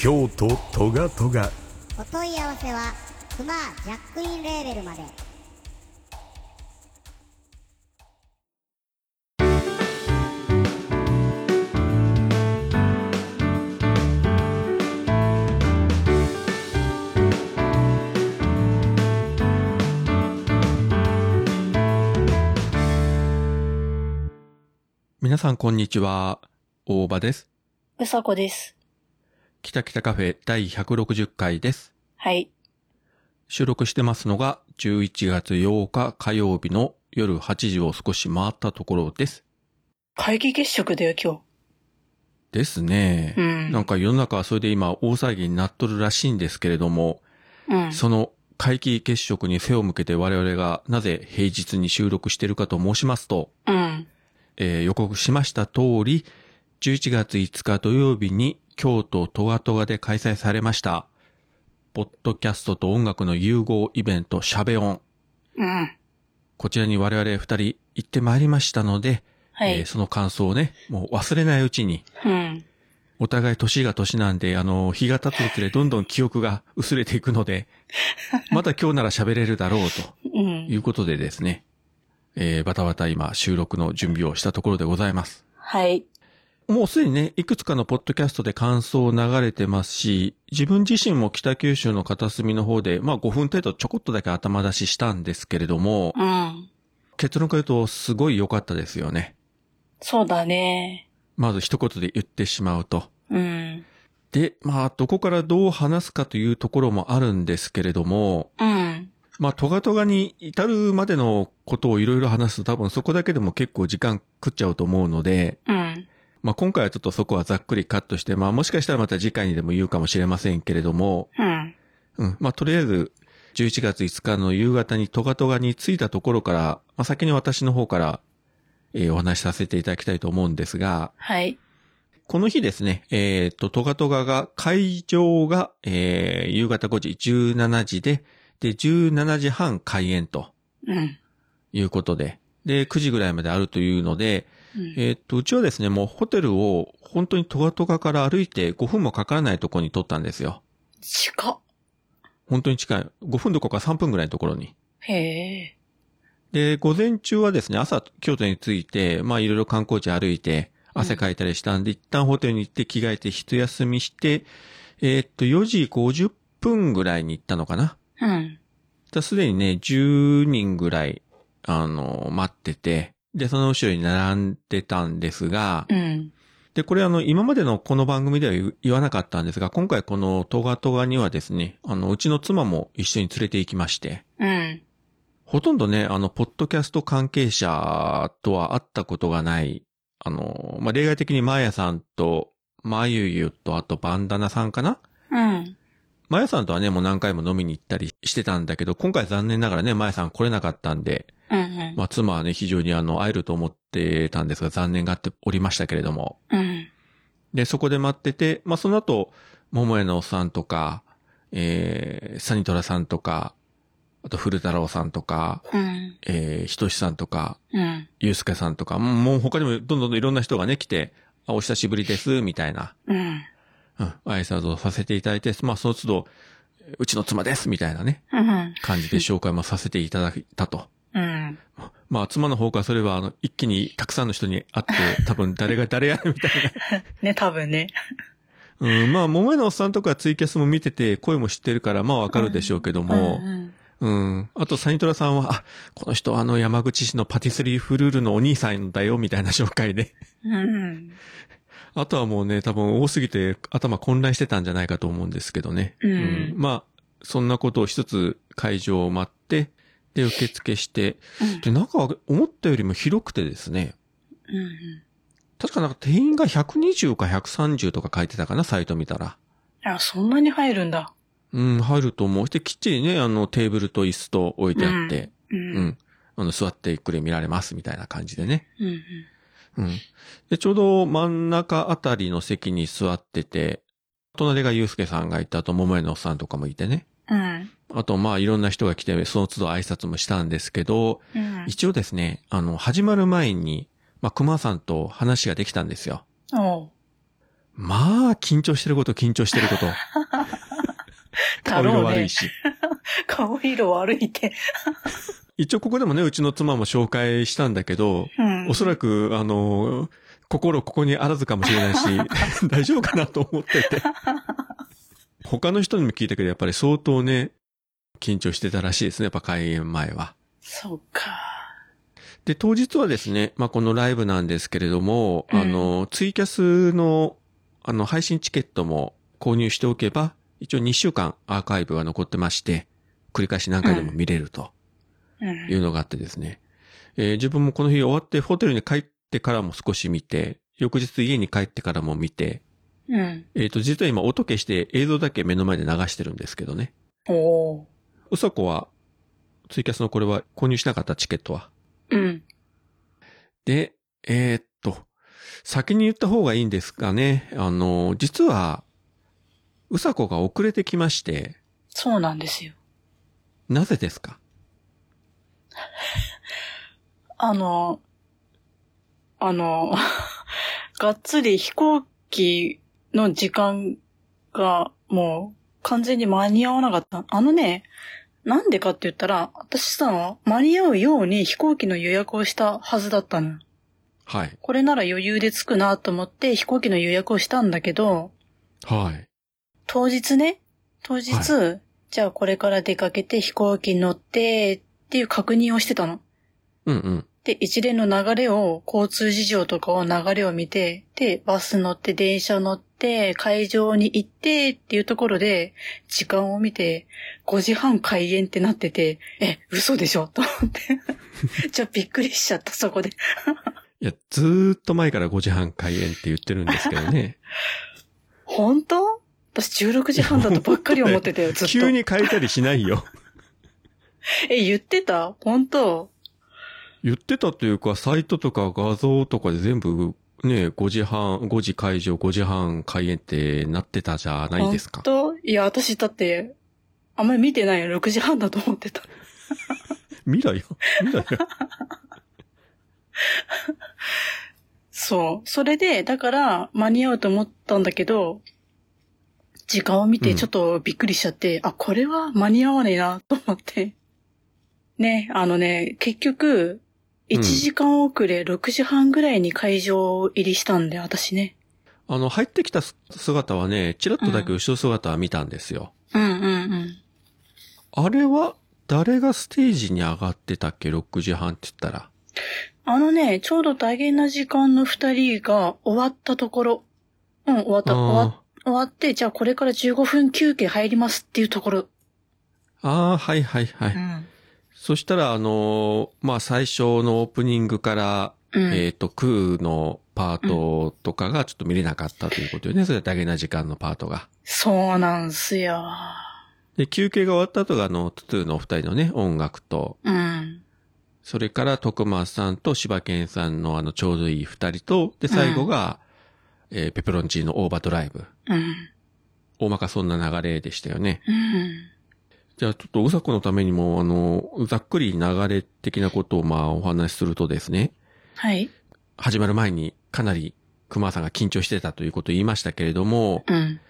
京都トガトガお問い合わせはクマジャックインレーベルまで皆さんこんにちは。大場です。うさこです。北北カフェ第160回です。はい。収録してますのが11月8日火曜日の夜8時を少し回ったところです。会議月食だよ、今ですね。日。うん。なんか世の中はそれで今大騒ぎになっとるらしいんですけれども、うん。その会期月食に背を向けて我々がなぜ平日に収録しているかと申しますと、うん。えー予告しました通り、11月5日土曜日に京都トガトガで開催されました、ポッドキャストと音楽の融合イベントシャベオン。うん。こちらに我々二人行ってまいりましたので、はい。えーその感想をね、もう忘れないうちに、うん。お互い年が年なんで、あの、日が経つにつれどんどん記憶が薄れていくので、また今日なら喋れるだろうとうんい。うことでですね、えーバタバタ今収録の準備をしたところでございます。はい。もうすでにね、いくつかのポッドキャストで感想流れてますし、自分自身も北九州の片隅の方で、まあ5分程度ちょこっとだけ頭出ししたんですけれども、うん。結論から言うとすごい良かったですよね。そうだね。まず一言で言ってしまうと。うん。で、まあ、どこからどう話すかというところもあるんですけれども、うん。まあ、トガトガに至るまでのことをいろいろ話すと多分そこだけでも結構時間食っちゃうと思うので、うん。まあ、今回はちょっとそこはざっくりカットして、まあ、もしかしたらまた次回にでも言うかもしれませんけれども、うん。うん。まあ、とりあえず、11月5日の夕方にトガトガに着いたところから、まあ、先に私の方から、えーお話しさせていただきたいと思うんですが、はい。この日ですね、えっ、と、トガトガが、会場が、えー夕方5時、17時で、で、17時半開演とうん。いうことで、で、9時ぐらいまであるというので、うんえっ、と、うちはですね、もうホテルを本当にトガトガから歩いて5分もかからないところに取ったんですよ。近っ。本当に近い。5分どころか3分ぐらいのところに。へえ。で、午前中はですね、朝、京都に着いて、まあ、いろいろ観光地歩いて、汗かいたりしたんで、一旦ホテルに行って着替えて一休みして、えーっと、4時50分ぐらいに行ったのかな。うん。だすでにね、10人ぐらい、あの、待ってて、で、その後ろに並んでたんですが、うん。で、これあの、今までのこの番組では言言わなかったんですが、今回このトガトガにはですね、あの、うちの妻も一緒に連れて行きまして、うん。ほとんどね、あの、ポッドキャスト関係者とは会ったことがない、あの、まあ、例外的にマーヤさんと、まゆゆと、あとバンダナさんかな？うん。マヤさんとはね、もう何回も飲みに行ったりしてたんだけど、今回残念ながらね、マヤさん来れなかったんで、うん。まあ、妻はね、非常にあの、会えると思ってたんですが、残念がっておりましたけれども。うん。で、そこで待ってて、まあ、その後、桃江のおっさんとか、えー、サニトラさんとか、あと古太郎さんとか、うん。えー、ひとしさんとか、うん。ゆうすけさんとか、もう他にもどんどんどんいろんな人がね、来て、あ、お久しぶりです、みたいな、うん。うん、挨拶をさせていただいて、まあ、その都度、うちの妻です、みたいなね、うん。感じで紹介もさせていただいたと。うん。まあ、妻の方からそれは、あの、一気にたくさんの人に会って、多分誰が誰や、みたい ね、多分ね。な。うん、まあ、桃江のおっさんとかツイキャスも見てて、声も知ってるから、まあわかるでしょうけども、うん。うん。あと、サニトラさんは、あ、この人あの山口市のパティスリーフルールのお兄さんだよ、みたいな紹介で。うん。あとはもうね、多分多すぎて頭混乱してたんじゃないかと思うんですけどね。うんまあ、そんなことをしつつ会場を待って、で、受付して、で、中は思ったよりも広くてですね、うん。確かなんか定員が120か130とか書いてたかな、サイト見たら。あ、そんなに入るんだ。うん、入ると思う。で、きっちりね、あの、テーブルと椅子と置いてあって、う。うんん。あの、座ってゆっくり見られますみたいな感じでね。うん。うん。で、ちょうど真ん中あたりの席に座ってて、隣がゆうすけさんがいたと、桃江のおっさんとかもいてね。うん。あと、まあ、いろんな人が来て、その都度挨拶もしたんですけど、うん。一応ですね、あの、始まる前に、まあ、熊さんと話ができたんですよ。まあ、緊張してること、緊張してること。顔色悪いし。顔色悪いって。一応ここでもね、うちの妻も紹介したんだけど、うん。おそらく、あの、心ここにあらずかもしれないし、大丈夫かなと思ってて。他の人にも聞いたけど、やっぱり相当ね、緊張してたらしいですね、やっぱ開演前は。そうか。で、当日はですね、まあ、このライブなんですけれども、うんあの、ツイキャスの、あの、配信チケットも購入しておけば、一応2週間アーカイブが残ってまして、繰り返し何回でも見れるとうん。いうのがあってですね、えー自分もこの日終わってホテルに帰ってからも少し見て、翌日家に帰ってからも見て、うん。えっ、と、実は今音消して映像だけ目の前で流してるんですけどね。おー。うさこは、ツイキャスのこれは購入しなかったチケットは。うん。で、えーっと、先に言った方がいいんですかね。あの、実は、うさこが遅れてきまして、そうなんですよ。なぜですか？あの、あの、がっつり飛行機の時間がもう完全に間に合わなかった。あのね、なんでかって言ったら、私さ、間に合うように飛行機の予約をしたはずだったの。はい。これなら余裕で着くなと思って飛行機の予約をしたんだけど、はい。当日ね、当日、はじゃあこれから出かけて飛行機に乗ってっていう確認をしてたの。うんうん。で、一連の流れを、交通事情とかを流れを見て、で、バス乗って、電車乗って、会場に行ってっていうところで、時間を見て、5時半開演ってなってて、え、嘘でしょ？と思って。じゃあびっくりしちゃった、そこで。いや、ずーっと前から5時半開演って言ってるんですけどね。本当？私16時半だとばっかり思ってたよ、ずっと。急に変えたりしないよ。え、言ってた？本当？言ってたというか、サイトとか画像とかで全部、ね、5時半、5時会場、5時半開演ってなってたじゃないですか。本当？いや、私だって、あんまり見てないよ。6時半だと思ってた。見ろよ。見ろよ。そう。それで、だから、間に合うと思ったんだけど、時間を見てちょっとびっくりしちゃって、あ、これは間に合わねえな、と思って。ね、あのね、結局、1時間遅れ、6時半ぐらいに会場入りしたんで、私ね。あの、入ってきた姿はね、ちらっとだけ後ろ姿は見たんですよ。うんうんうん。あれは、誰がステージに上がってたっけ ?6 時半って言ったら。あのね、ちょうど大変な時間の二人が終わったところ。うん、終わった。終わあ終わって、じゃあこれから15分休憩入りますっていうところ。あああ、はいはいはい。ん。そしたら、あのーまあ、最初のオープニングから、うん。えっ、と、空のパートとかがちょっと見れなかったということよね。それ大変な時間のパートが。そうなんすよ。で、休憩が終わった後が、あの、トゥトゥのお二人のね、音楽と、うん。それから徳松さんと柴犬さんのあの、ちょうどいい二人と、で、最後が、えーペペロンチーノオーバードライブ。うん。大まかそんな流れでしたよね。うん。じゃあちょっとうさこのためにも、あの、ざっくり流れ的なことをまあお話しするとですね、はい。始まる前にかなり熊さんが緊張してたということを言いましたけれども、うん。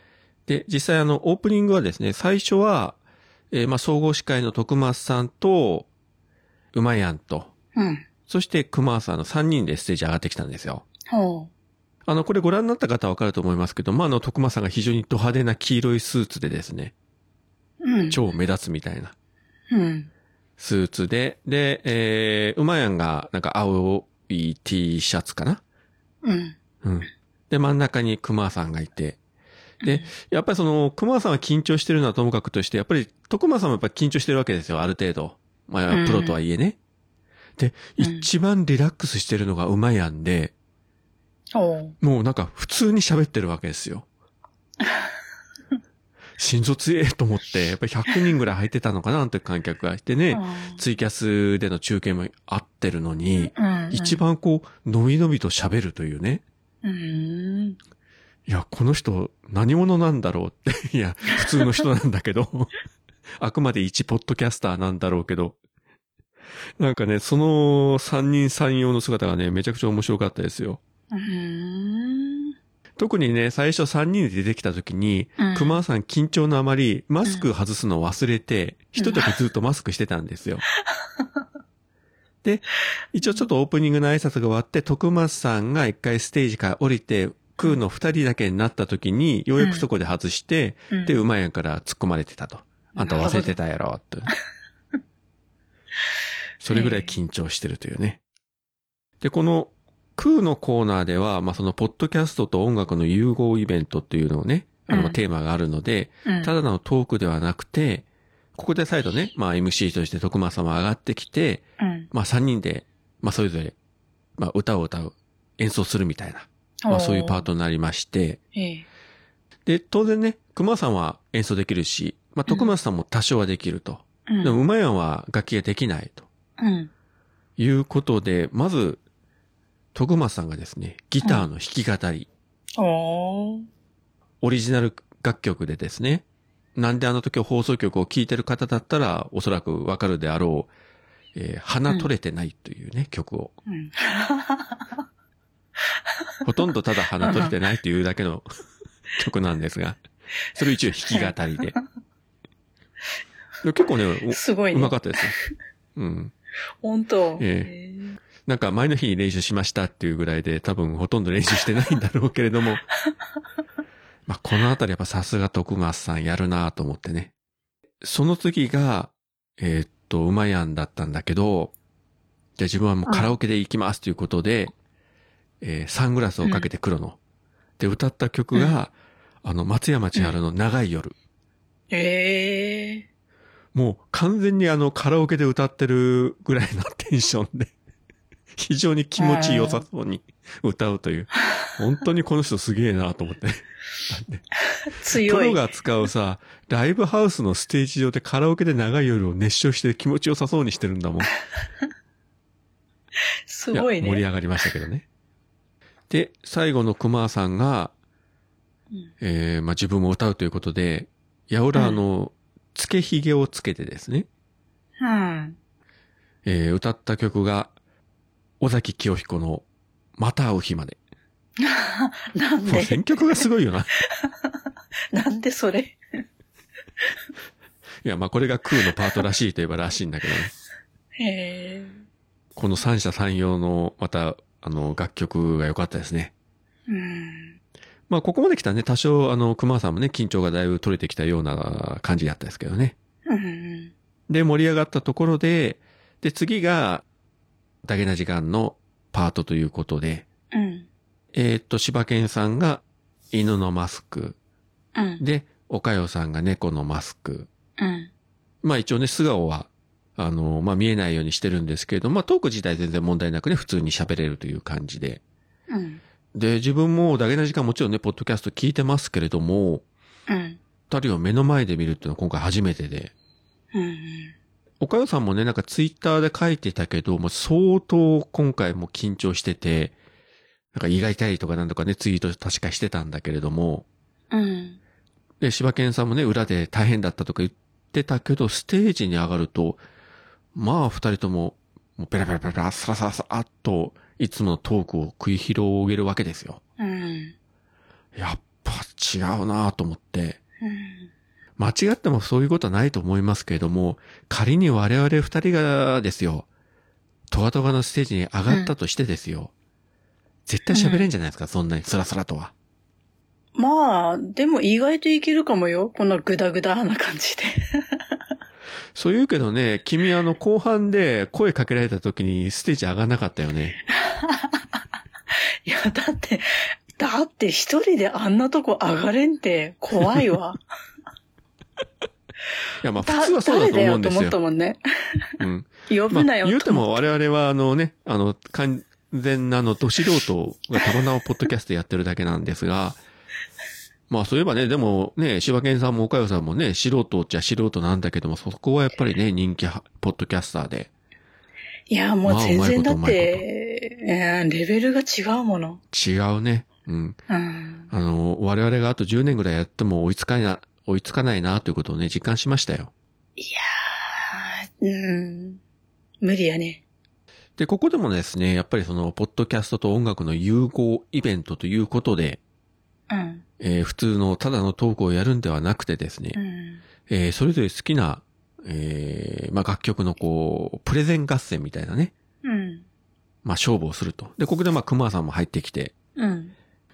で、実際あの、オープニングはですね、最初は、えーまあ総合司会の徳松さんと、馬やんと、うん。そして熊さんの3人でステージ上がってきたんですよ。ほあの、これご覧になった方はわかると思いますけど、まあ、あの、徳間さんが非常にド派手な黄色いスーツでですね。超目立つみたいなうん。スーツで、で、えー、馬やんがなんか青い T シャツかな？うん。うん。で、真ん中に熊さんがいて、で、やっぱりその、熊さんは緊張してるのはともかくとして、やっぱり徳間さんもやっぱり緊張してるわけですよ、ある程度。まあ、うんプロとはいえね。で、うん一番リラックスしてるのが馬やんで、ほう。もうなんか普通に喋ってるわけですよ。心臓強えと思って、やっぱり100人ぐらい入ってたのかなって観客がいてね、ツイキャスでの中継も合ってるのに、うん。一番こう、のびのびと喋るというね。うん。いや、この人何者なんだろうって。いや、普通の人なんだけど。あくまで一ポッドキャスターなんだろうけど。なんかね、その三人三様の姿がね、めちゃくちゃ面白かったですよ。うん。特にね、最初三人で出てきた時に、うん熊さん緊張のあまり、マスク外すのを忘れて、一人だけずっとマスクしてたんですよ。で、一応ちょっとオープニングの挨拶が終わって、徳松さんが一回ステージから降りて、空の二人だけになった時に、ようやくそこで外して、うんで、馬やんから突っ込まれてたと。あんた忘れてたやろ、って。それぐらい 緊張してるというね。で、この空のコーナーでは、まあ、その、ポッドキャストと音楽の融合イベントっていうのをね、あの、うんテーマがあるので、うんただのトークではなくて、ここで再度ね、まあ、MC として徳間様上がってきて、うん。まあ、3人で、まあ、それぞれ、まあ、歌を歌う、演奏するみたいな、まあ、そういうパートになりまして、ええ。で、当然ね、熊さんは演奏できるし、まあ、徳松さんも多少はできると。うん。でも、馬やんは楽器ができないとうん。いうことで、まず、徳松さんがですね、ギターの弾き語り、おー。オリジナル楽曲でですね、なんであの時放送局を聴いてる方だったら、おそらくわかるであろう、えー鼻取れてないというね、曲を。うん。ほとんどただ鼻取れてないというだけの 曲なんですが、それを一応弾き語りで。で結構ね、おすごいうね。まかったですよ。うん。本当。えなんか前の日に練習しましたっていうぐらいで多分ほとんど練習してないんだろうけれども。まあこのあたりやっぱさすが徳松さんやるなと思ってね。その次が、えーっと、馬やんだったんだけど、じゃあ自分はもうカラオケで行きますということで、えーサングラスをかけて黒の。で、歌った曲が、あの、松山千春の長い夜。ええもう完全にあのカラオケで歌ってるぐらいのテンションで、非常に気持ち良さそうに歌うという。本当にこの人すげえなと思って。プ強い。ロが使うさ、ライブハウスのステージ上でカラオケで長い夜を熱唱して気持ちよさそうにしてるんだもん。すごいや盛りね。上がりましたけどね。で、最後の熊さんが、うんえー、まあ、自分も歌うということで、やおらあの、つけひげをつけてですね、うん。えー歌った曲が、尾崎清彦の、また会う日まで。なんもうで選曲がすごいよな。なんでそれ？いや、まあこれが空のパートらしいといえばらしいんだけどね。へえ。この三者三様の、また、あの、楽曲が良かったですね。うん。まあここまで来たらね、多少、あの、熊さんもね、緊張がだいぶ取れてきたような感じだったですけどね。うん。で、盛り上がったところで、で、次が、だけな時間のパートということで、うん。えーっと、柴犬さんが犬のマスク、うん。で、おかよさんが猫のマスク。うん。まあ一応ね、素顔は、あの、まあ見えないようにしてるんですけれど、まあトーク自体全然問題なくね、普通に喋れるという感じで。うん。で、自分もだけな時間もちろんね、ポッドキャスト聞いてますけれども、うん。二人を目の前で見るっていうのは今回初めてで。うん。おかよさんもね、なんかツイッターで書いてたけど、もう相当今回も緊張してて、なんか胃が痛いとかなんとかね、ツイート確かしてたんだけれども、うん。で、柴犬さんもね、裏で大変だったとか言ってたけど、ステージに上がると、まあ、二人とも、もうペラペラペラペラ、サラサラサラっと、いつものトークを繰り広げるわけですよ。うん。やっぱ違うなと思って。うん。間違ってもそういうことはないと思いますけれども、仮に我々二人がですよ、トガトガのステージに上がったとしてですよ、絶対喋れんじゃないですか、そんなにスラスラとは。まあ、でも意外といけるかもよ。このグダグダな感じで。そう言うけどね、君あの後半で声かけられた時にステージ上がんなかったよね。いや、だって、だって一人であんなとこ上がれんって怖いわ。いや、まあだ普通はそうだと思うんですよよと思った。もんね。うん。まあ呼ぶなよ言うても我々はあのね、あの、完全なあの、ど素人がたまたまポッドキャストやってるだけなんですが、まあそういえばね、でもね、柴犬さんも岡代さんもね、素人っちゃ素人なんだけども、そこはやっぱりね、人気はポッドキャスターで。いや、もうまあ全然だって、えーレベルが違うもの。違うね。うん。うん。あの、我々があと10年ぐらいやっても追いつかないな、追いつかないなということをね、実感しましたよ。いやー、うん。無理やね。で、ここでもですね、やっぱりその、ポッドキャストと音楽の融合イベントということで、うん。えー普通のただのトークをやるんではなくてですね、うん。えーそれぞれ好きな、えーまあ、楽曲のこう、プレゼン合戦みたいなね、うん。まあ、勝負をすると。で、ここでまあ、熊さんも入ってきて、うん。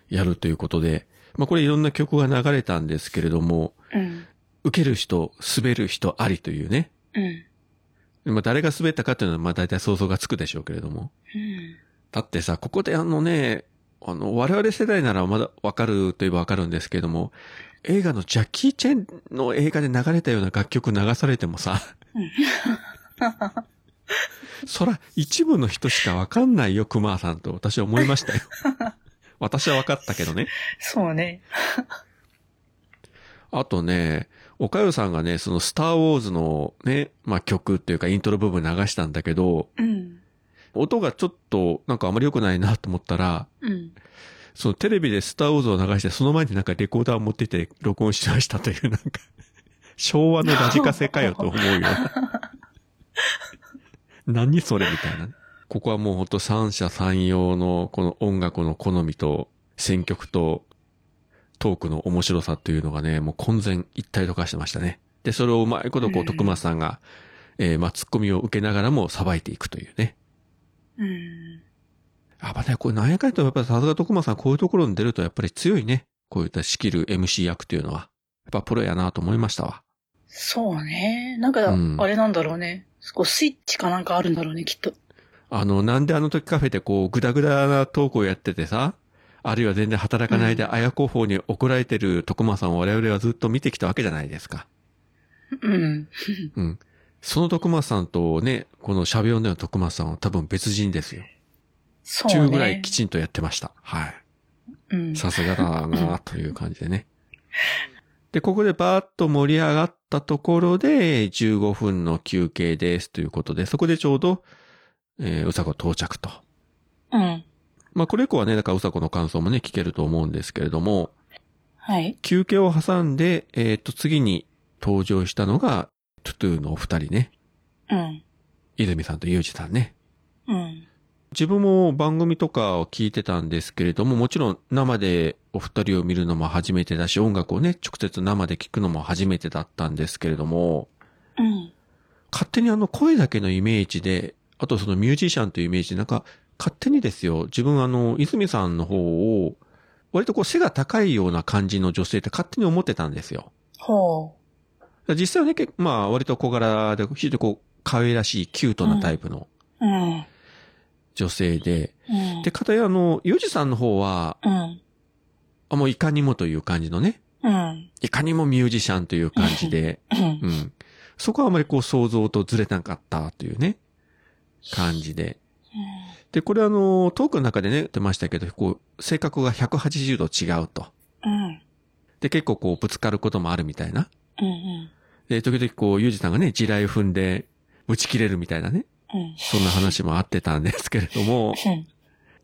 やるということで、まあ、これいろんな曲が流れたんですけれども、うん。受ける人、滑る人ありというね、うん。まあ、誰が滑ったかっていうのは、まあ、大体想像がつくでしょうけれども。うん。だってさ、ここであのね、あの、我々世代ならまだわかるといえばわかるんですけれども、映画のジャッキー・チェンの映画で流れたような楽曲流されてもさ、そら、一部の人しかわかんないよ、熊さんと私は思いましたよ。私はわかったけどね。そうね。あとね、岡代さんがね、そのスター・ウォーズのね、まあ曲っていうかイントロ部分流したんだけど、うん。音がちょっとなんかあまり良くないなと思ったら、うん。そのテレビでスター・ウォーズを流して、その前になんかレコーダーを持ってて録音しましたというなんか、昭和のラジカセかよと思うよ。何それみたいなね。ここはもうほんと三者三様のこの音楽の好みと選曲とトークの面白さというのがね、もう混然一体と化してましたね。で、それをうまいことこう、うん徳松さんが、えーまあ、ツッコミを受けながらもさばいていくというね。うん。やっぱね、これ何やかんやとやっぱりさすが徳間さんこういうところに出るとやっぱり強いね。こういった仕切る MC 役っていうのは。やっぱプロやなと思いましたわ。そうね。なんか、うんあれなんだろうね。こうスイッチかなんかあるんだろうね、きっと。あの、なんであの時カフェでこう、ぐだぐだなトークをやっててさ、あるいは全然働かないで、うん綾子法に怒られてる徳間さんを我々はずっと見てきたわけじゃないですか。うん。うん。その徳間さんとね、この喋音での徳間さんは多分別人ですよ。そうね。中ぐらいきちんとやってました。はい。うん。さすがだなという感じでね。で、ここでバーッと盛り上がったところで、15分の休憩ですということで、そこでちょうど、えー、うさこ到着と。うん。まあ、これ以降はね、だからうさこの感想もね、聞けると思うんですけれども、はい。休憩を挟んで、えっ、と、次に登場したのが、トゥトゥのお二人ね。うん。泉さんとゆうじさんね。うん。自分も番組とかを聞いてたんですけれども、もちろん生でお二人を見るのも初めてだし、音楽をね、直接生で聞くのも初めてだったんですけれども、うん。勝手にあの声だけのイメージで、あとそのミュージシャンというイメージで、なんか勝手にですよ、自分あの、泉さんの方を、割とこう背が高いような感じの女性って勝手に思ってたんですよ。ほ実際はね、結構まあ割と小柄で、非常にこう、可愛らしいキュートなタイプのう。うん。女性で、うん。で、かたやあの、ゆうじさんの方は、うん。あ、もういかにもという感じのね、うん。いかにもミュージシャンという感じで、うんう。ん。そこはあまりこう想像とずれなかったというね、感じで。で、これあの、トークの中でね、出ましたけど、こう、性格が180度違うと。うん。で、結構こう、ぶつかることもあるみたいな。うん。で、時々こう、ゆうじさんがね、地雷踏んで、打ち切れるみたいなね。うん。そんな話もあってたんですけれども、うん。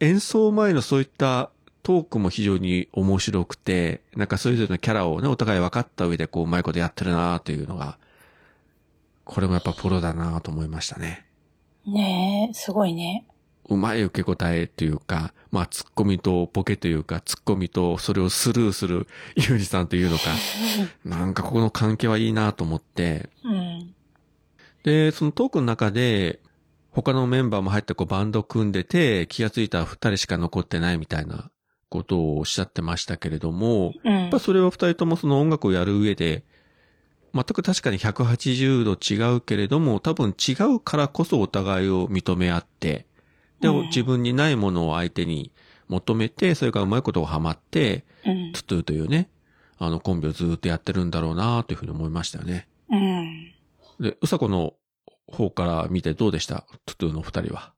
演奏前のそういったトークも非常に面白くて、なんかそれぞれのキャラをね、お互い分かった上でこう、うまいことやってるなというのが、これもやっぱプロだなと思いましたね。ねえ、すごいね。うまい受け答えというか、まあ、ツッコミとボケというか、ツッコミとそれをスルーするユージさんというのか、なんかここの関係はいいなと思って、うん。で、そのトークの中で、他のメンバーも入ってこうバンド組んでて、気がついたら二人しか残ってないみたいなことをおっしゃってましたけれども、うん。やっぱそれは二人ともその音楽をやる上で、全く確かに180度違うけれども、多分違うからこそお互いを認め合って、で、うん自分にないものを相手に求めて、それからうまいことをハマって、うん。トゥトゥというね、あのコンビをずっとやってるんだろうなというふうに思いましたよね。うん。で、うさこの方から見てどうでした？トゥトゥの二人は。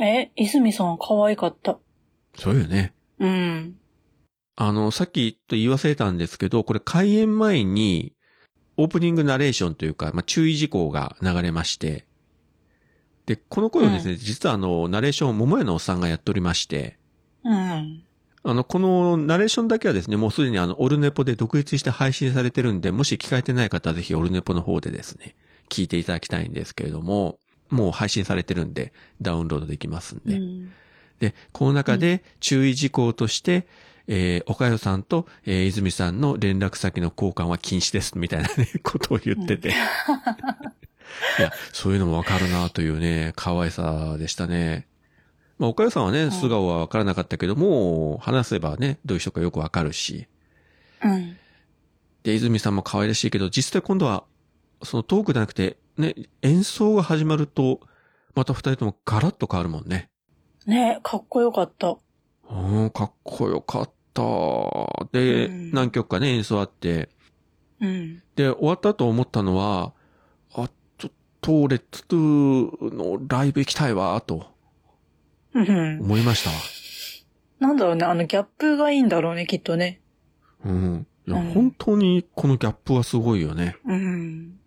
え、泉さん可愛かった。そうよね。うん。あの、さっきと言い忘れたんですけど、これ開演前に、オープニングナレーションというか、まあ、注意事項が流れまして、で、この頃ですね、実はあの、ナレーションを桃屋のおっさんがやっておりまして、うん。あの、このナレーションだけはですね、もうすでにあの、オルネポで独立して配信されてるんで、もし聞かれてない方はぜひオルネポの方でですね、聞いていただきたいんですけれども、もう配信されてるんで、ダウンロードできますんで。うん。で、この中で注意事項として、えー、岡代さんと、えー、泉さんの連絡先の交換は禁止です、みたいなね、ことを言ってて。いや、そういうのもわかるなというね、可愛さでしたね。まあ、岡代さんはね、素顔はわからなかったけども、話せばね、どういう人かよくわかるし。うん。で、泉さんも可愛らしいけど、実際今度は、そのトークじゃなくて、ね、演奏が始まると、また二人ともガラッと変わるもんね。ねかっこよかった。うん、かっこよかった。で、うん何曲かね、演奏あって。うん。で、終わったと思ったのは、あ、ちょっと、レッツトゥーのライブ行きたいわ、とうん。思いましたわ。なんだろうね、あのギャップがいいんだろうね、きっとね。うん。いや、うん本当にこのギャップはすごいよね。うん。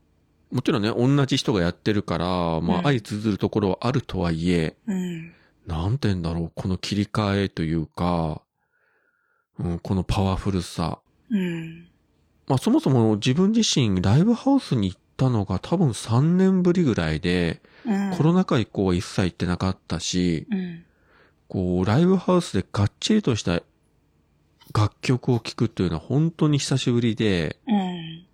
もちろんね、同じ人がやってるから、まうんあ、相通ずるところはあるとはいえ、うん。なんて言うんだろう、この切り替えというか、うん、このパワフルさ。うん。まあそもそも自分自身ライブハウスに行ったのが多分3年ぶりぐらいで、うん。コロナ禍以降は一切行ってなかったし、うん。こう、ライブハウスでがっちりとした楽曲を聴くっていうのは本当に久しぶりで、うん。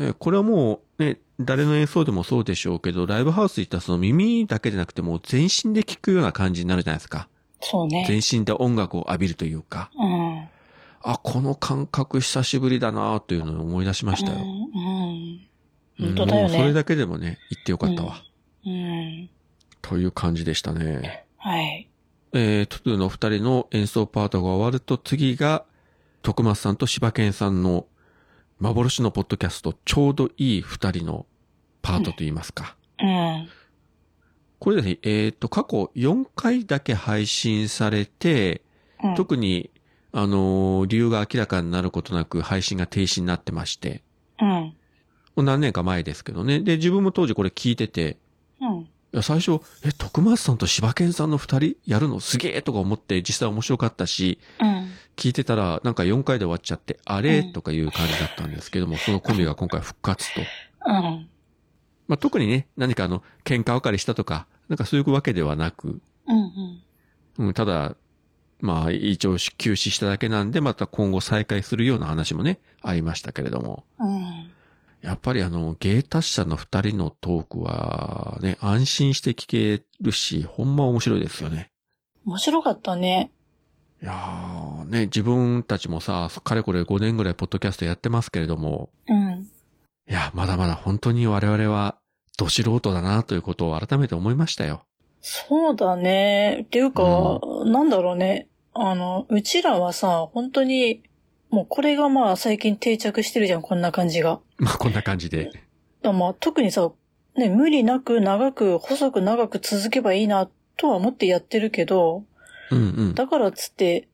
えこれはもうね、誰の演奏でもそうでしょうけど、ライブハウス行ったらその耳だけじゃなくてもう全身で聴くような感じになるじゃないですか。そうね。全身で音楽を浴びるというか、うん。あ、この感覚久しぶりだなというのを思い出しましたよ。うん。うん本当だよねもうそれだけでもね、行ってよかったわ。うん。という感じでしたね。はい。えー、トゥトゥの二人の演奏パートが終わると次が、徳松さんと柴犬さんの幻のポッドキャスト、ちょうどいい二人のパートといいますか。うん。これですね、えっ、と、過去4回だけ配信されて、うん。特に、あのー理由が明らかになることなく配信が停止になってまして、うん。何年か前ですけどね。で、自分も当時これ聞いてて、うん。いや、最初、え、徳松さんと柴犬さんの二人やるの？すげえとか思って実際面白かったし、うん。聞いてたらなんか4回で終わっちゃって、あれ、うんとかいう感じだったんですけども、そのコンビが今回復活と。うん。まあ、特にね、何かあの、喧嘩別れしたとか、なんかそういうわけではなく、うん。うん、ただ、まあ、一応休止しただけなんで、また今後再開するような話もね、ありましたけれども。うん。やっぱりあの、芸達者の二人のトークは、ね、安心して聞けるし、ほんま面白いですよね。面白かったね。いやー、ね、自分たちもさ、かれこれ5年ぐらいポッドキャストやってますけれども、うん。いや、まだまだ本当に我々は、ど素人だなということを改めて思いましたよ。そうだね。っていうか、なんだろうね。あの、うちらはさ、本当に、もうこれがまあ最近定着してるじゃん、こんな感じが。まあ、こんな感じで。まあ特にさ、ね、無理なく長く、細く長く続けばいいな、とは思ってやってるけど、うんうん。だからっつって、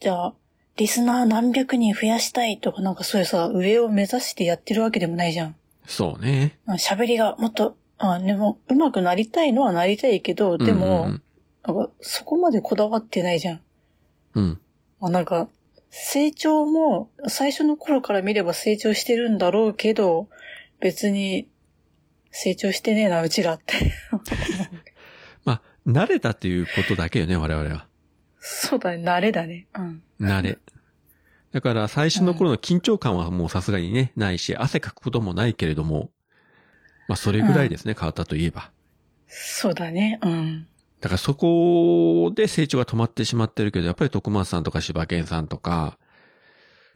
じゃあ、リスナー何百人増やしたいとかなんかそういうさ、上を目指してやってるわけでもないじゃん。そうね。あ喋りがもっと、あ、でも、上手くなりたいのはなりたいけど、でも、うんなんかそこまでこだわってないじゃん。うん、うん。まあ、なんか、成長も、最初の頃から見れば成長してるんだろうけど、別に、成長してねえな、うちらって。まあ、慣れたっていうことだけよね、我々は。そうだね、慣れだね。うん。慣れ。だから最初の頃の緊張感はもうさすがにね、ないし、汗かくこともないけれども、まあそれぐらいですね、変わったといえば。そうだね、うん。だからそこで成長が止まってしまってるけど、やっぱり徳松さんとか柴犬さんとか、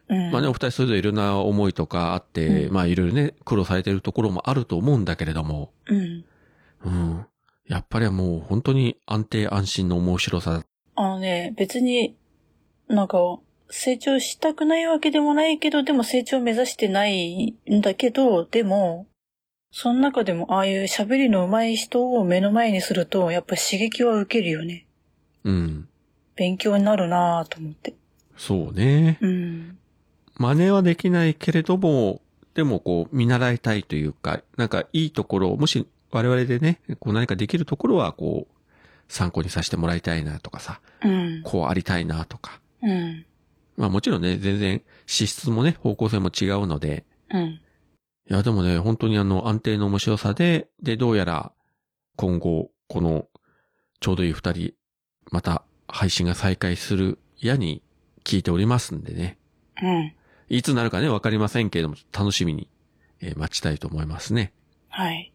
うん。まあね、お二人それぞれいろんな思いとかあって、うんまあいろいろね、苦労されてるところもあると思うんだけれども、うん。うん。やっぱりもう本当に安定安心の面白さ。あのね、別に、なんか、成長したくないわけでもないけど、でも成長を目指してないんだけど、でも、その中でもああいう喋りの上手い人を目の前にすると、やっぱ刺激は受けるよね。うん。勉強になるなぁと思って。そうね。うん。真似はできないけれども、でもこう見習いたいというか、なんかいいところを、もし我々でね、こう何かできるところはこう、参考にさせてもらいたいなとかさ、うん。こうありたいなとか。うん。まあもちろんね、全然資質もね、方向性も違うので、うん。いやでもね、本当にあの安定の面白さで、で、どうやら今後、このちょうどいい二人、また配信が再開するやに聞いておりますんでね。うん。いつになるかね、わかりませんけれども、楽しみに、えー待ちたいと思いますね。はい。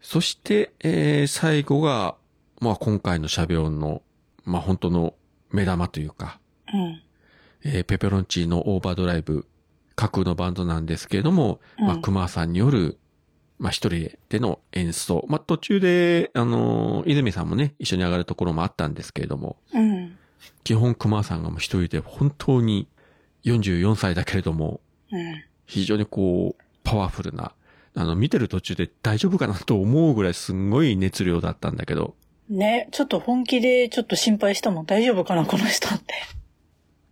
そして、えー最後が、まあ今回のシャベオンの、まあ本当の目玉というか、うん。えーペペロンチーノオーバードライブ、架空のバンドなんですけれども、まあうん熊さんによる、まあ一人での演奏。まあ途中で、あのー泉さんもね、一緒に上がるところもあったんですけれども、うん。基本熊さんがもう一人で本当に44歳だけれども、うん。非常にこう、パワフルな、あの、見てる途中で大丈夫かなと思うぐらいすんごい熱量だったんだけど、ね、ちょっと本気でちょっと心配したもん。大丈夫かな、この人って。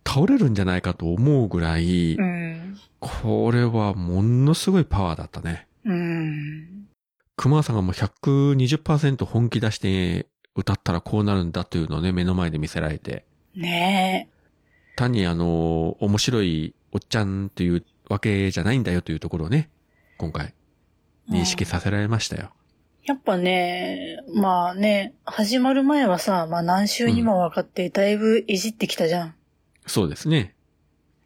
倒れるんじゃないかと思うぐらい、うん。これはものすごいパワーだったね。うん。熊さんがもう120%本気出して歌ったらこうなるんだというのをね、目の前で見せられて、ねえ単にあの、面白いおっちゃんというわけじゃないんだよというところをね、今回、認識させられましたよ。やっぱね、まあね、始まる前はさ、まあ何週にも分かって、だいぶいじってきたじゃん。そうですね。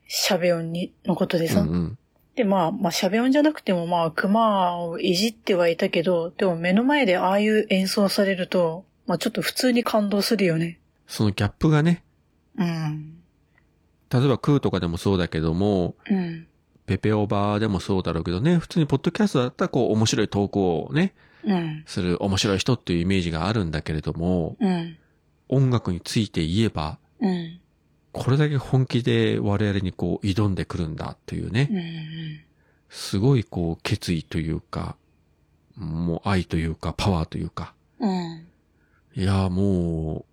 シャベオンに、のことでさ。うんうん。で、まあ、まあ、シャベオンじゃなくても、まあ、クマをいじってはいたけど、でも目の前でああいう演奏されると、まあ、ちょっと普通に感動するよね。そのギャップがね、うん。例えばクーとかでもそうだけども、うん。ペペオーバーでもそうだろうけどね、普通にポッドキャストだったらこう面白い投稿をね、うん。する面白い人っていうイメージがあるんだけれども、うん。音楽について言えば、うん。これだけ本気で我々にこう挑んでくるんだっていうね、うん。すごいこう決意というか、もう愛というかパワーというか、うん。いやも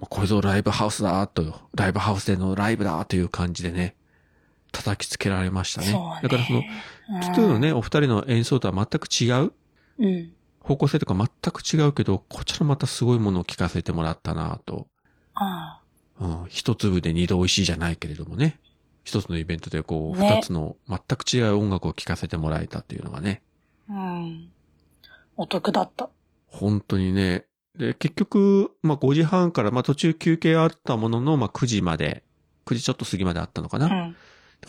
う、これぞライブハウスだと、ライブハウスでのライブだという感じでね、叩きつけられましたね。ね。だからその、普通のね、お二人の演奏とは全く違ううん。方向性とか全く違うけど、こちらまたすごいものを聞かせてもらったなと。あうん、一粒で二度美味しいじゃないけれどもね。一つのイベントでこう、ね二つの全く違う音楽を聴かせてもらえたっていうのがね。あ。うん。お得だった。本当にね。で、結局、まあ5時半から、まあ途中休憩あったものの、まあ9時まで、9時ちょっと過ぎまであったのかな。だうん。か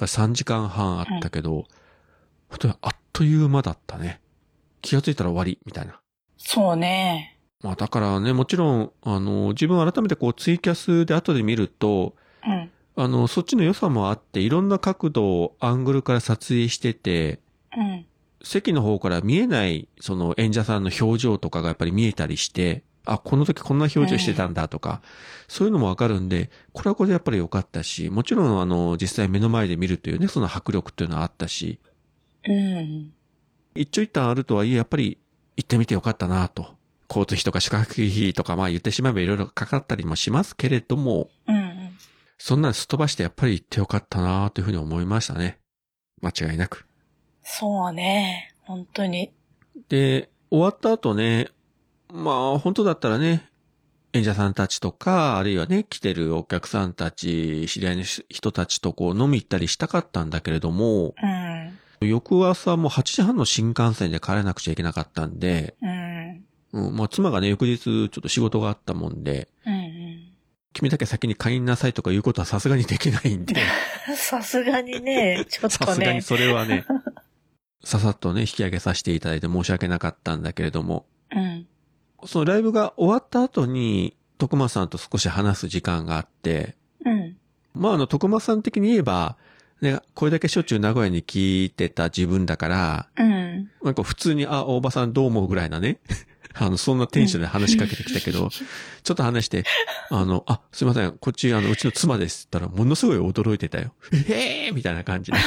ら3時間半あったけど、本当にあっという間だったね。気がついたら終わり、みたいな。そうね。まあだからね、もちろん、あの、自分改めてこうツイキャスで後で見ると、うん。あの、そっちの良さもあって、いろんな角度をアングルから撮影してて、うん。席の方から見えない、その演者さんの表情とかがやっぱり見えたりして、あ、この時こんな表情してたんだとか、そういうのもわかるんで、これはこれでやっぱり良かったし、もちろんあの、実際目の前で見るというね、その迫力っていうのはあったし、うん。一長一短あるとはいえ、やっぱり行ってみてよかったなと。交通費とか宿泊費とか、まあ言ってしまえばいろいろかかったりもしますけれども、うん。そんなのすっ飛ばしてやっぱり行ってよかったなというふうに思いましたね。間違いなく。そうね。本当に。で、終わった後ね、まあ本当だったらね、演者さんたちとか、あるいはね、来てるお客さんたち、知り合いの人たちとこう飲み行ったりしたかったんだけれども、うん。翌朝もう8時半の新幹線で帰らなくちゃいけなかったんで、うん。うん、まあ妻がね、翌日ちょっと仕事があったもんで、うん。君だけ先に帰んなさいとかいうことはさすがにできないんで、さすがにね、ちょっとねさすがに。それはね、ささっとね、引き上げさせていただいて申し訳なかったんだけれども、うん。そのライブが終わった後に、徳間さんと少し話す時間があって、うん。まああの、徳間さん的に言えば、ね、これだけしょっちゅう名古屋に聞いてた自分だから、うん。なんか普通に、あ、大場さんどう思うぐらいなね、あの、そんなテンションで話しかけてきたけど、ちょっと話して、あの、あ、すいません、こっち、あの、うちの妻ですったら、ものすごい驚いてたよ。へえーみたいな感じで。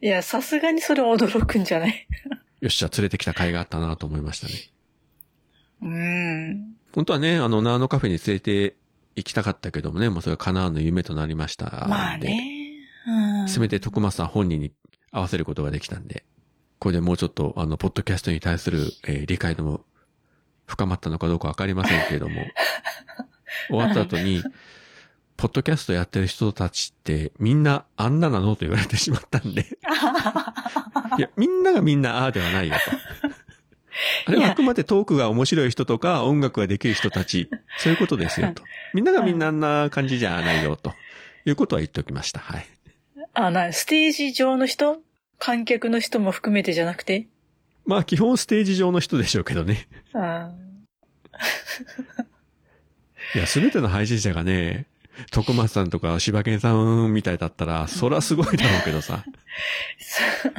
いや、さすがにそれは驚くんじゃない？よっしゃ、連れてきた甲斐があったなと思いましたね。うん。本当はね、あの、ナーノカフェに連れて行きたかったけどもね、もうそれは叶わぬ夢となりました。まあ。ね。うん。せめて徳松さん本人に合わせることができたんで、これでもうちょっと、あの、ポッドキャストに対する、えー理解度も深まったのかどうかわかりませんけれども、終わった後に、ポッドキャストやってる人たちってみんなあんななのと言われてしまったんで、いや、みんながみんなああではないよと。あれはあくまでトークが面白い人とか音楽ができる人たち、そういうことですよと。みんながみんなあんな感じじゃないよと。いうことは言っておきました。はい。あ、な、ステージ上の人観客の人も含めてじゃなくて？まあ基本ステージ上の人でしょうけどね。うん。いや、すべての配信者がね、徳松さんとか柴犬さんみたいだったら、そらすごいだろうけどさ。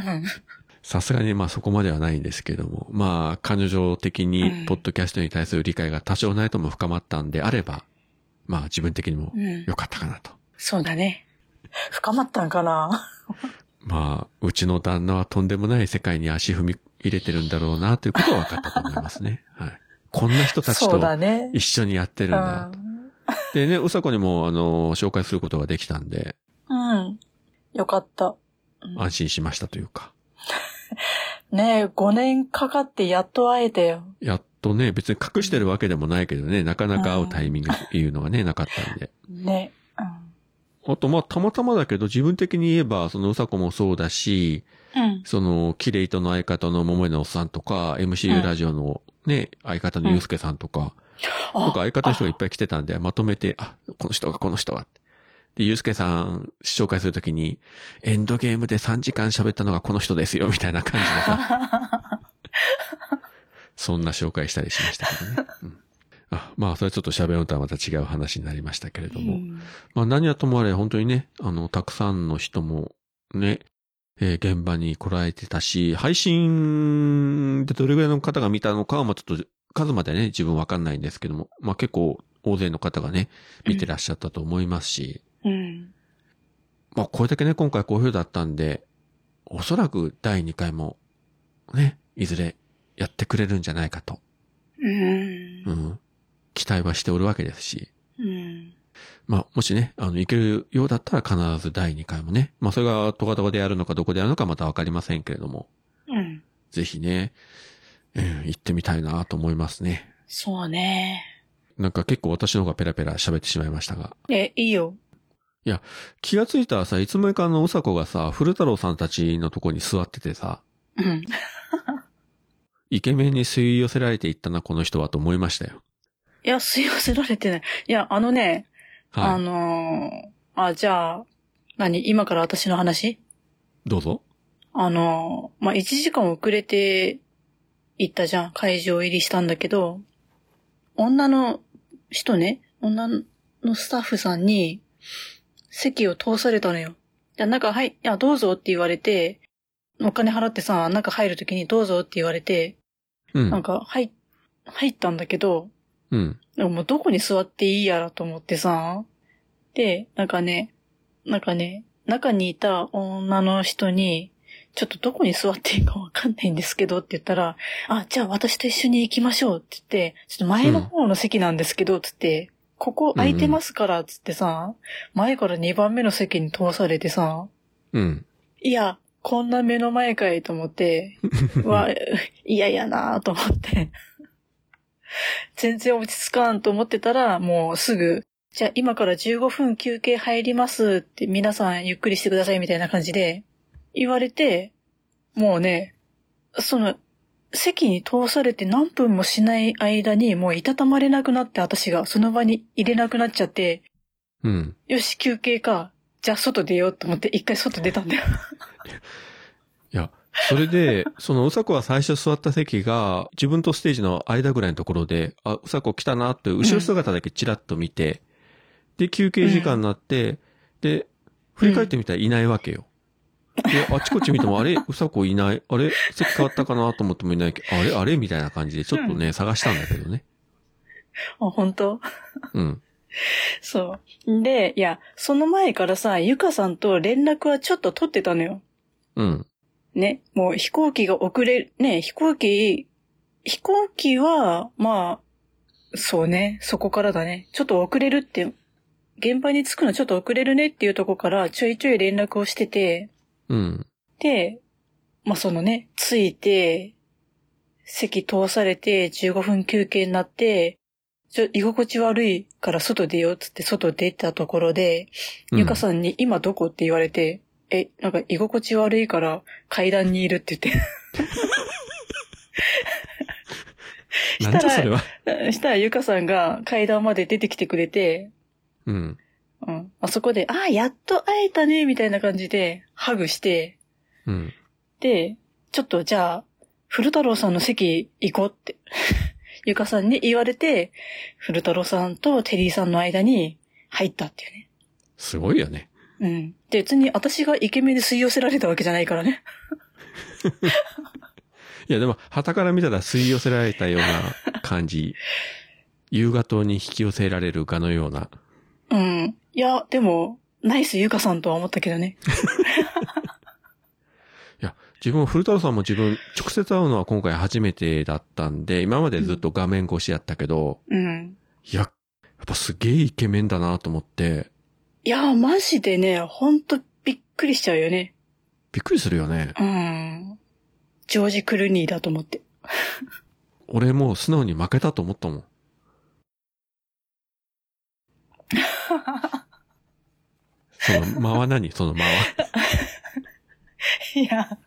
う んさすがにまあそこまではないんですけども。まあ、彼女的うんに、ポッドキャストに対する理解が多少ないとも深まったんであれば、まあ自分的にもうん良かったかなと。そうだね。深まったんかな？まあ、うちの旦那はとんでもない世界に足踏み入れてるんだろうなということは分かったと思いますね。はい。こんな人たちとだね。一緒にやってるんだと。でね、うさこにも、あの、紹介することができたんで、うん。うん。よかった。安心しましたというか。ねえ、5年かかってやっと会えたよ。やっとね、別に隠してるわけでもないけどね、なかなか会うタイミングっていうのがね、なかったんで。ね。あと、まあ、たまたまだけど、自分的に言えば、そのうさこもそうだし、うん。その、キレイとの相方の桃井のおっさんとか、MCU ラジオのね、相方のゆうすけさんとか、なんか相方の人がいっぱい来てたんで、まとめて、あ、この人がこの人が。で、ゆうすけさん紹介するときに、エンドゲームで3時間喋ったのがこの人ですよ、みたいな感じでさ、そんな紹介したりしましたけどね。うん、あまあ、それはちょっと喋るのとはまた違う話になりましたけれども。うんまあ何はともあれ本当にね、あの、たくさんの人もね、えー現場に来られてたし、配信でどれぐらいの方が見たのかは、まあちょっと数までね、自分わかんないんですけども、まあ結構大勢の方がね、見てらっしゃったと思いますし、うん。まあこれだけね、今回好評だったんで、おそらく第2回も、ね、いずれやってくれるんじゃないかと、うんう。ん、期待はしておるわけですし、うん。まあ、もしね、あの、行けるようだったら必ず第2回もね。まあ、それがトカトカでやるのかどこでやるのかまたわかりませんけれども、うん。ぜひね、うん、行ってみたいなと思いますね。そうね。なんか結構私の方がペラペラ喋ってしまいましたが。え、いいよ。気がついたらさ、いつもかのうさこがさ、古太郎さんたちのとこに座っててさ、うん。イケメンに吸い寄せられていったな、この人はと思いましたよ。いや、吸い寄せられてない。いや、あのね、あはい。のーあ、じゃあ、何？今から私の話？どうぞ。あのーまあ、1時間遅れて行ったじゃん。会場入りしたんだけど、女の人ね、女のスタッフさんに席を通されたのよ。じゃあ中はい、いや、どうぞって言われて、お金払ってさ、中入るときにどうぞって言われて、うん。なんか、入、入ったんだけど、うん。でももうどこに座っていいやらと思ってさ。で、なんかね、なんかね、中にいた女の人に、ちょっとどこに座っていいかわかんないんですけどって言ったら、あ、じゃあ私と一緒に行きましょうって言って、ちょっと前の方の席なんですけど、つって、ここ空いてますから、つってさ、前から2番目の席に通されてさ、うん。いや、こんな目の前かいと思って、わ、嫌やなと思って。全然落ち着かんと思ってたら、もうすぐ、じゃあ今から15分休憩入りますって皆さんゆっくりしてくださいみたいな感じで言われて、もうね、その、席に通されて何分もしない間にもういたたまれなくなって私がその場に入れなくなっちゃって、うん。よし休憩か。じゃあ外出ようと思って一回外出たんだよ。それで、そのうさこは最初座った席が、自分とステージの間ぐらいのところで、あ、うさこ来たなって、後ろ姿だけチラッと見て、で、休憩時間になって、で、振り返ってみたらいないわけよ。で、あちこち見ても、あれ、うさこいない。あれ、席変わったかなと思ってもいないけど、あれ、あれ？みたいな感じで、ちょっとね、探したんだけどね。あ、本当？うん。そう。で、いや、その前からさ、ゆかさんと連絡はちょっと取ってたのよ。うん。ね。もう飛行機が遅れ、ね、飛行機、飛行機は、まあ、そうね、そこからだね。ちょっと遅れるって、現場に着くのちょっと遅れるねっていうとこからちょいちょい連絡をしてて、うん。で、まあ、そのね、着いて、席通されて15分休憩になって、ちょ、居心地悪いから外出ようっつって外出たところで、うんゆかさんに今どこって言われて、え、なんか居心地悪いから階段にいるって言って。なんじゃそれは？したらゆかさんが階段まで出てきてくれて、うん。うん。あそこで、ああ、やっと会えたね、みたいな感じで、ハグして、うん。で、ちょっとじゃあ、古太郎さんの席行こうって、ゆかさんに言われて、古太郎さんとテリーさんの間に入ったっていうね。すごいよね。うん。で、別に私がイケメンで吸い寄せられたわけじゃないからね。いや、でも、旗から見たら吸い寄せられたような感じ。夕方に引き寄せられるかのような。うん。いや、でも、ナイスゆかさんとは思ったけどね。いや、自分、古太郎さんも自分、直接会うのは今回初めてだったんで、今までずっと画面越しやったけど、うん。いや、やっぱすげえイケメンだなと思って、いや、マジでね、ほんとびっくりしちゃうよね。びっくりするよね。うん。ジョージ・クルーニーだと思って。俺もう素直に負けたと思ったもん。その間は何？その間は。いや、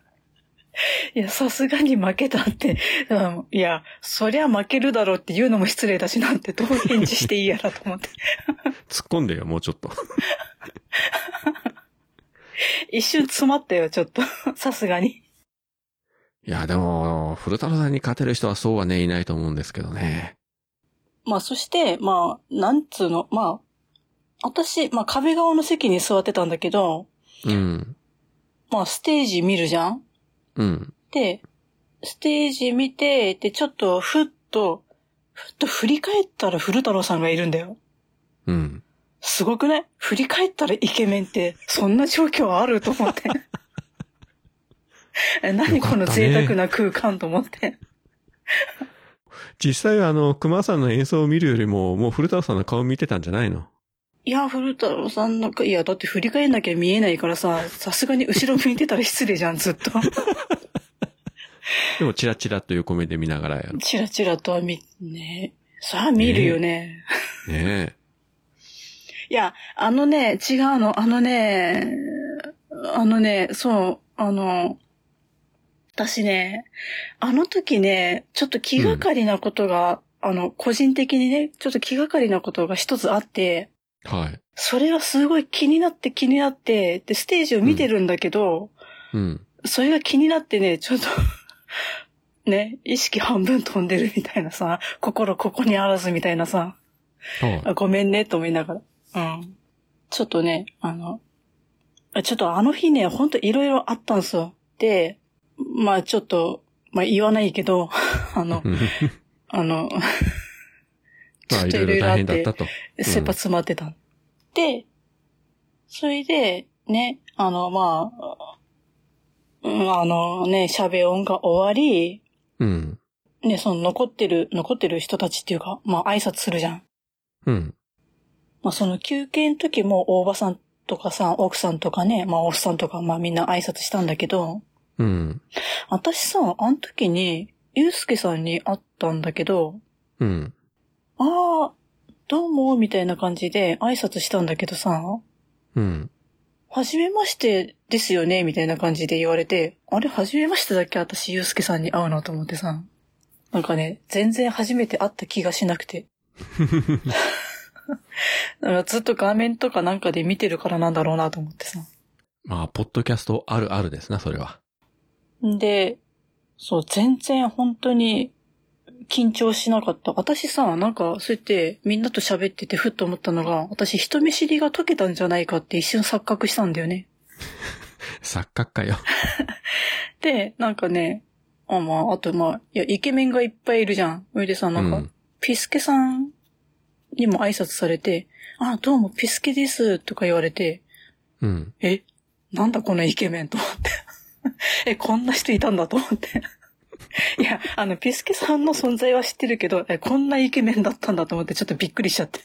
いや、さすがに負けたって、うんいや、そりゃ負けるだろうって言うのも失礼だしなんてどう返事していいやらと思って。突っ込んでよ、もうちょっと。一瞬詰まったよ、ちょっと。さすがに。いや、でも、古太郎さんに勝てる人はそうはね、いないと思うんですけどね。まあ、そして、まあ、なんつうの、まあ、私、まあ、壁側の席に座ってたんだけど、うん。まあ、ステージ見るじゃん？うん。で、ステージ見て、で、ちょっと、ふっと、ふっと振り返ったら古太郎さんがいるんだよ。うん。すごくない？振り返ったらイケメンって、そんな状況あると思って。え何この贅沢な空間と思って。実際あの、熊さんの演奏を見るよりも、もう古太郎さんの顔見てたんじゃないの？いや、古太郎さんなんか、いや、だって振り返んなきゃ見えないからさ、さすがに後ろ向いてたら失礼じゃん、ずっと。でも、チラチラと横目で見ながらやる。チラチラとは見、ねさあ見るよね。ねいや、あのね、違うの、あのね、あのね、そう、あの、私ね、あの時ね、ちょっと気がかりなことが、あの、個人的にね、ちょっと気がかりなことが一つあって、え。はい。それがすごい気になって気になって、で、ステージを見てるんだけど、うん。それが気になってね、ちょっと、ね、意識半分飛んでるみたいなさ、心ここにあらずみたいなさ、はあごめんね、と思いながら。うん。ちょっとね、あの、あちょっとあの日ね、ほんといろいろあったんですよ。で、まあちょっと、まあ言わないけど、あ のあの、ち まあ、ょっといろいろ大変だったと。切羽詰まってた。で、それで、ね、あの、まあ、うんあのね、喋音が終わり、うん。ね、その残ってる、残ってる人たちっていうか、まあ挨拶するじゃん。うん。まあその休憩の時も大場さんとかさ、奥さんとかね、まあおっさんとか、まあみんな挨拶したんだけど、うん。私さ、あの時に、ゆうすけさんに会ったんだけど、うん。ああ、どうも、みたいな感じで挨拶したんだけどさ、うん。はじめましてですよねみたいな感じで言われて、あれ、はじめましてだっけ私、ゆうすけさんに会うのと思ってさ。なんかね、全然初めて会った気がしなくて。だからずっと画面とかなんかで見てるからなんだろうなと思ってさ。まあ、ポッドキャストあるあるですな、それは。んで、そう、全然本当に緊張しなかった。私さ、なんかそうやってみんなと喋っててふっと思ったのが、私人見知りが解けたんじゃないかって一瞬錯覚したんだよね。錯覚かよ。で、なんかね、あ、まあ、あとまあ、いや、イケメンがいっぱいいるじゃん。それでさ、なんか、うんピスケさんにも挨拶されて、あ、どうもピスケです、とか言われて、うん。え、なんだこのイケメンと思って。え、こんな人いたんだと思って。いや、あの、ピスケさんの存在は知ってるけど、え、こんなイケメンだったんだと思ってちょっとびっくりしちゃって。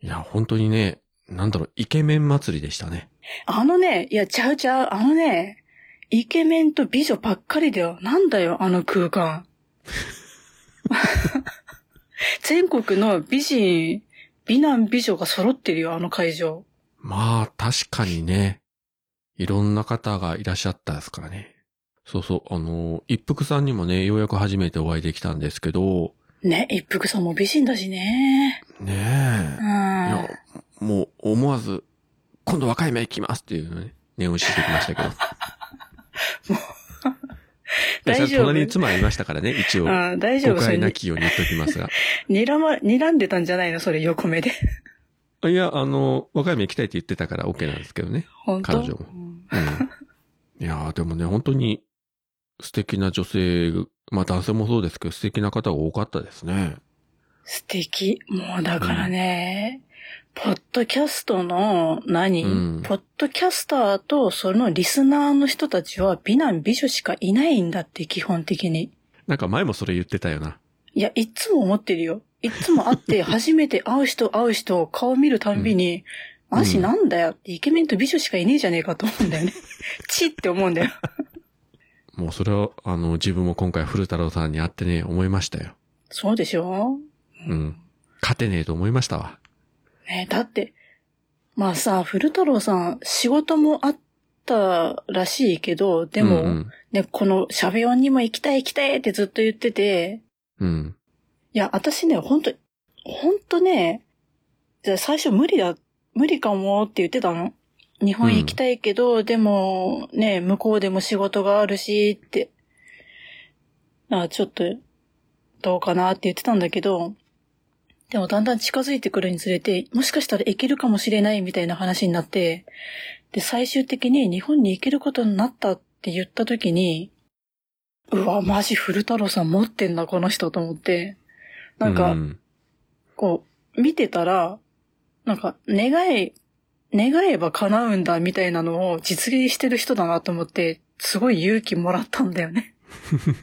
いや、本当にね、なんだろう、イケメン祭りでしたね。あのね、いや、ちゃうちゃう、あのね、イケメンと美女ばっかりだよ。なんだよ、あの空間。全国の美人、美男美女が揃ってるよ、あの会場。まあ、確かにね、いろんな方がいらっしゃったですからね。そうそう、あの、一服さんにもね、ようやく初めてお会いできたんですけど、ね、一服さんも美人だしね。ねうえ、いやん。、もう思わず、今度若い目行きますっていうのね、念押ししてきましたけど。大丈夫隣に妻いましたからね、一応。うん、大丈夫、誤解なきように言っときますが。にらま、睨んでたんじゃないの？それ横目で。いや、あの、若い目行きたいって言ってたから OK なんですけどね。本当？彼女もうん。いやーでもね、本当に素敵な女性、まあ男性もそうですけど、素敵な方が多かったですね。素敵。もうだからね、ポッドキャストの何、うんポッドキャスターとそのリスナーの人たちは美男美女しかいないんだって基本的に。なんか前もそれ言ってたよな。いや、いっつも思ってるよ。いっつも会って 初めて会う人会う人顔見るたんびに、マジなんだよってイケメンと美女しかいねえじゃねえかと思うんだよね。チって思うんだよ。もうそれは、あの、自分も今回古太郎さんに会ってね、思いましたよ。そうでしょ？うん。勝てねえと思いましたわ。ねだって、まあさ、古太郎さん、仕事もあったらしいけど、でも、うんね、このシャベオンにも行きたい行きたいってずっと言ってて、うん。うん。いや、私ね、ほんと、ほんとね、じゃあ最初無理だ、無理かもって言ってたの。日本行きたいけど、でも、ね、向こうでも仕事があるし、って。あちょっと、どうかなって言ってたんだけど、でもだんだん近づいてくるにつれて、もしかしたら行けるかもしれないみたいな話になって、で、最終的に日本に行けることになったって言った時に、うわ、マジ古太郎さん持ってんな、この人と思って。なんか、うんこう、見てたら、なんか、願い、願えば叶うんだみたいなのを実現してる人だなと思って、すごい勇気もらったんだよね。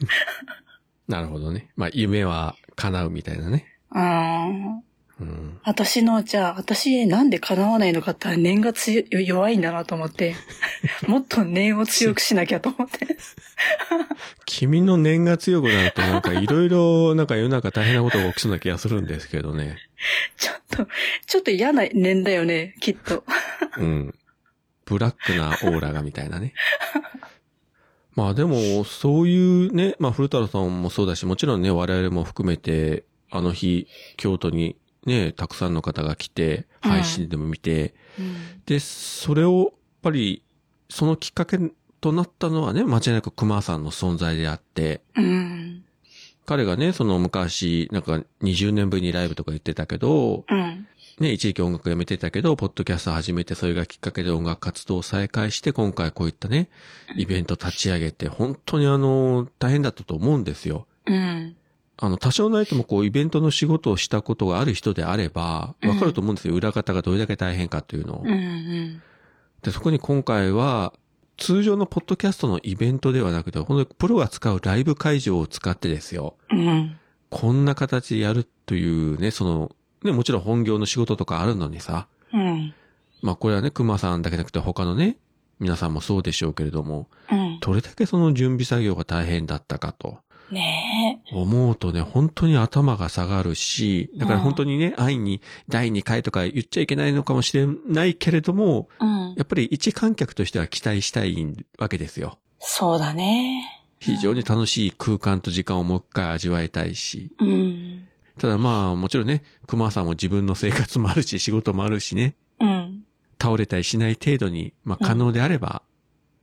なるほどね。まあ、夢は叶うみたいなね。あーうん。私の、じゃあ、私なんで叶わないのかって念が弱いんだなと思って、もっと念を強くしなきゃと思って。君の念が強くなるとなんかいろいろなんか世の中大変なことが起きそうな気がするんですけどね。ちょっと、ちょっと嫌な念だよね、きっと。うん。ブラックなオーラがみたいなね。まあでも、そういうね、まあ古太郎さんもそうだし、もちろんね、我々も含めて、あの日、京都にね、たくさんの方が来て、うん配信でも見て、で、それを、やっぱり、そのきっかけとなったのはね、間違いなく熊さんの存在であって、うん。彼がね、その昔、なんか20年ぶりにライブとか言ってたけど、うん。ね、一時期音楽やめてたけど、ポッドキャスト始めて、それがきっかけで音楽活動を再開して、今回こういったね、イベント立ち上げて、本当にあの、大変だったと思うんですよ。うん。あの、多少ないともこう、イベントの仕事をしたことがある人であれば、わかると思うんですよ。裏方がどれだけ大変かというのを。うん。うん。で、そこに今回は、通常のポッドキャストのイベントではなくて、本当にプロが使うライブ会場を使ってですよ。うん。こんな形でやるというね、その、ね、もちろん本業の仕事とかあるのにさ、うん。まあこれはね、熊さんだけじゃなくて他のね、皆さんもそうでしょうけれども、うん。どれだけその準備作業が大変だったかとねえ。思うとね、本当に頭が下がるし、だから本当にね、愛に第2回とか言っちゃいけないのかもしれないけれども、うん。やっぱり一観客としては期待したいわけですよ。そうだね。非常に楽しい空間と時間をもう一回味わいたいし。うん。ただまあ、もちろんね、熊さんも自分の生活もあるし、仕事もあるしね、うん。倒れたりしない程度に、まあ可能であれば、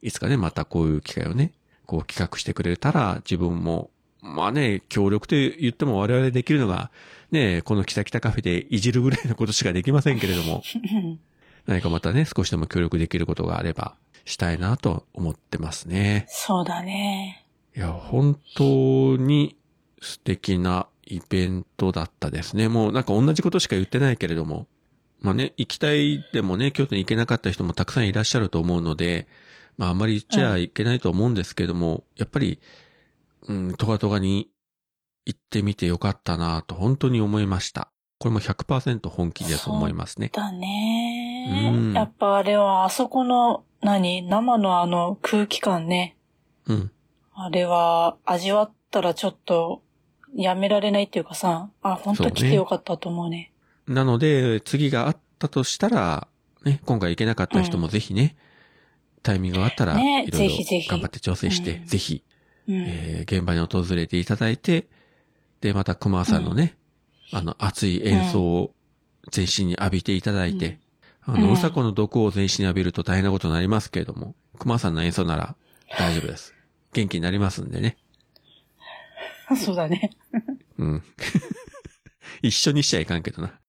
いつかね、またこういう機会をね、こう企画してくれたら、自分も、まあね、協力と言っても我々できるのが、ね、このキタキタカフェでいじるぐらいのことしかできませんけれども、何かまたね、少しでも協力できることがあれば、したいなと思ってますね。そうだね。いや、本当に素敵なイベントだったですね。もうなんか同じことしか言ってないけれども。まあね、行きたいでもね、京都に行けなかった人もたくさんいらっしゃると思うので、まああんまり言っちゃいけないと思うんですけども、やっぱり、うん、トガトガに行ってみてよかったなと本当に思いました。これも100%本気だと思いますね。だねうんやっぱあれは、あそこの、何？生のあの空気感ね。うん。あれは、味わったらちょっと、やめられないっていうかさ、あ、本当来てよかったと思うね。なので、次があったとしたら、ね、今回行けなかった人もぜひね、タイミングがあったら、ねいろいぜひぜひろ頑張って調整して、うんぜひ、うん。えー現場に訪れていただいて、で、また熊さんのね、あの、熱い演奏を全身に浴びていただいて、あの、うんうさこの毒を全身に浴びると大変なことになりますけれども、熊さんの演奏なら大丈夫です。元気になりますんでね。そうだね。うん。一緒にしちゃいかんけどな。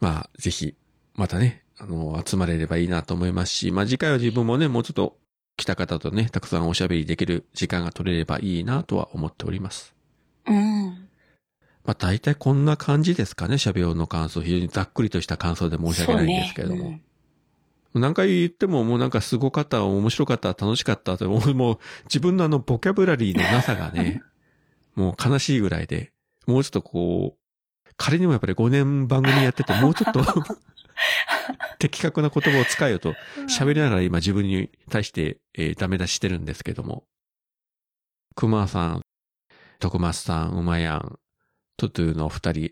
まあ、ぜひ、またね、あの、集まれればいいなと思いますし、まあ次回は自分もね、もうちょっと来た方とね、たくさんおしゃべりできる時間が取れればいいなとは思っております。うん。まあ大体こんな感じですかね、喋りの感想。非常にざっくりとした感想で申し訳ないんですけれども。何回言ってももうなんかすごかった、面白かった、楽しかったって、も うもう自分のあのボキャブラリーのなさがね、もう悲しいぐらいで、もうちょっとこう、仮にもやっぱり5年番組やってて、もうちょっと 的確な言葉を使えよと喋りながら今自分に対して、えーダメ出ししてるんですけども。熊さん、徳松さん、馬やん、トゥトゥのお二人、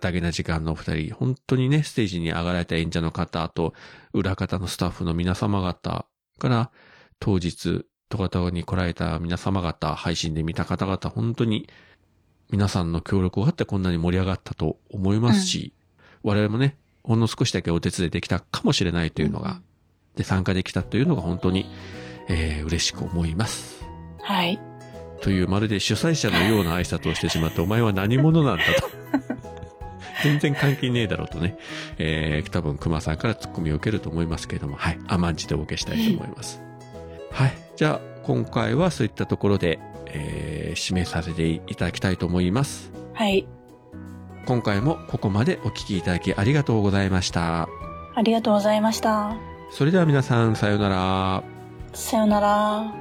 ダゲな時間のお二人、本当にね、ステージに上がられた演者の方、あと、裏方のスタッフの皆様方から、当日、トカトカに来られた皆様方、配信で見た方々、本当に、皆さんの協力があってこんなに盛り上がったと思いますし、我々もね、ほんの少しだけお手伝いできたかもしれないというのが、で、参加できたというのが本当に、えー、嬉しく思います。はい。という、まるで主催者のような挨拶をしてしまって、お前は何者なんだと。全然関係ねえだろうとね、えー、多分熊さんからツッコミを受けると思いますけれども、はい、甘んじてお受けしたいと思います。はい、じゃあ、今回はそういったところで、えー、締めさせていただきたいと思います。はい。今回もここまでお聞きいただきありがとうございました。ありがとうございました。それでは皆さん、さようなら。さよなら。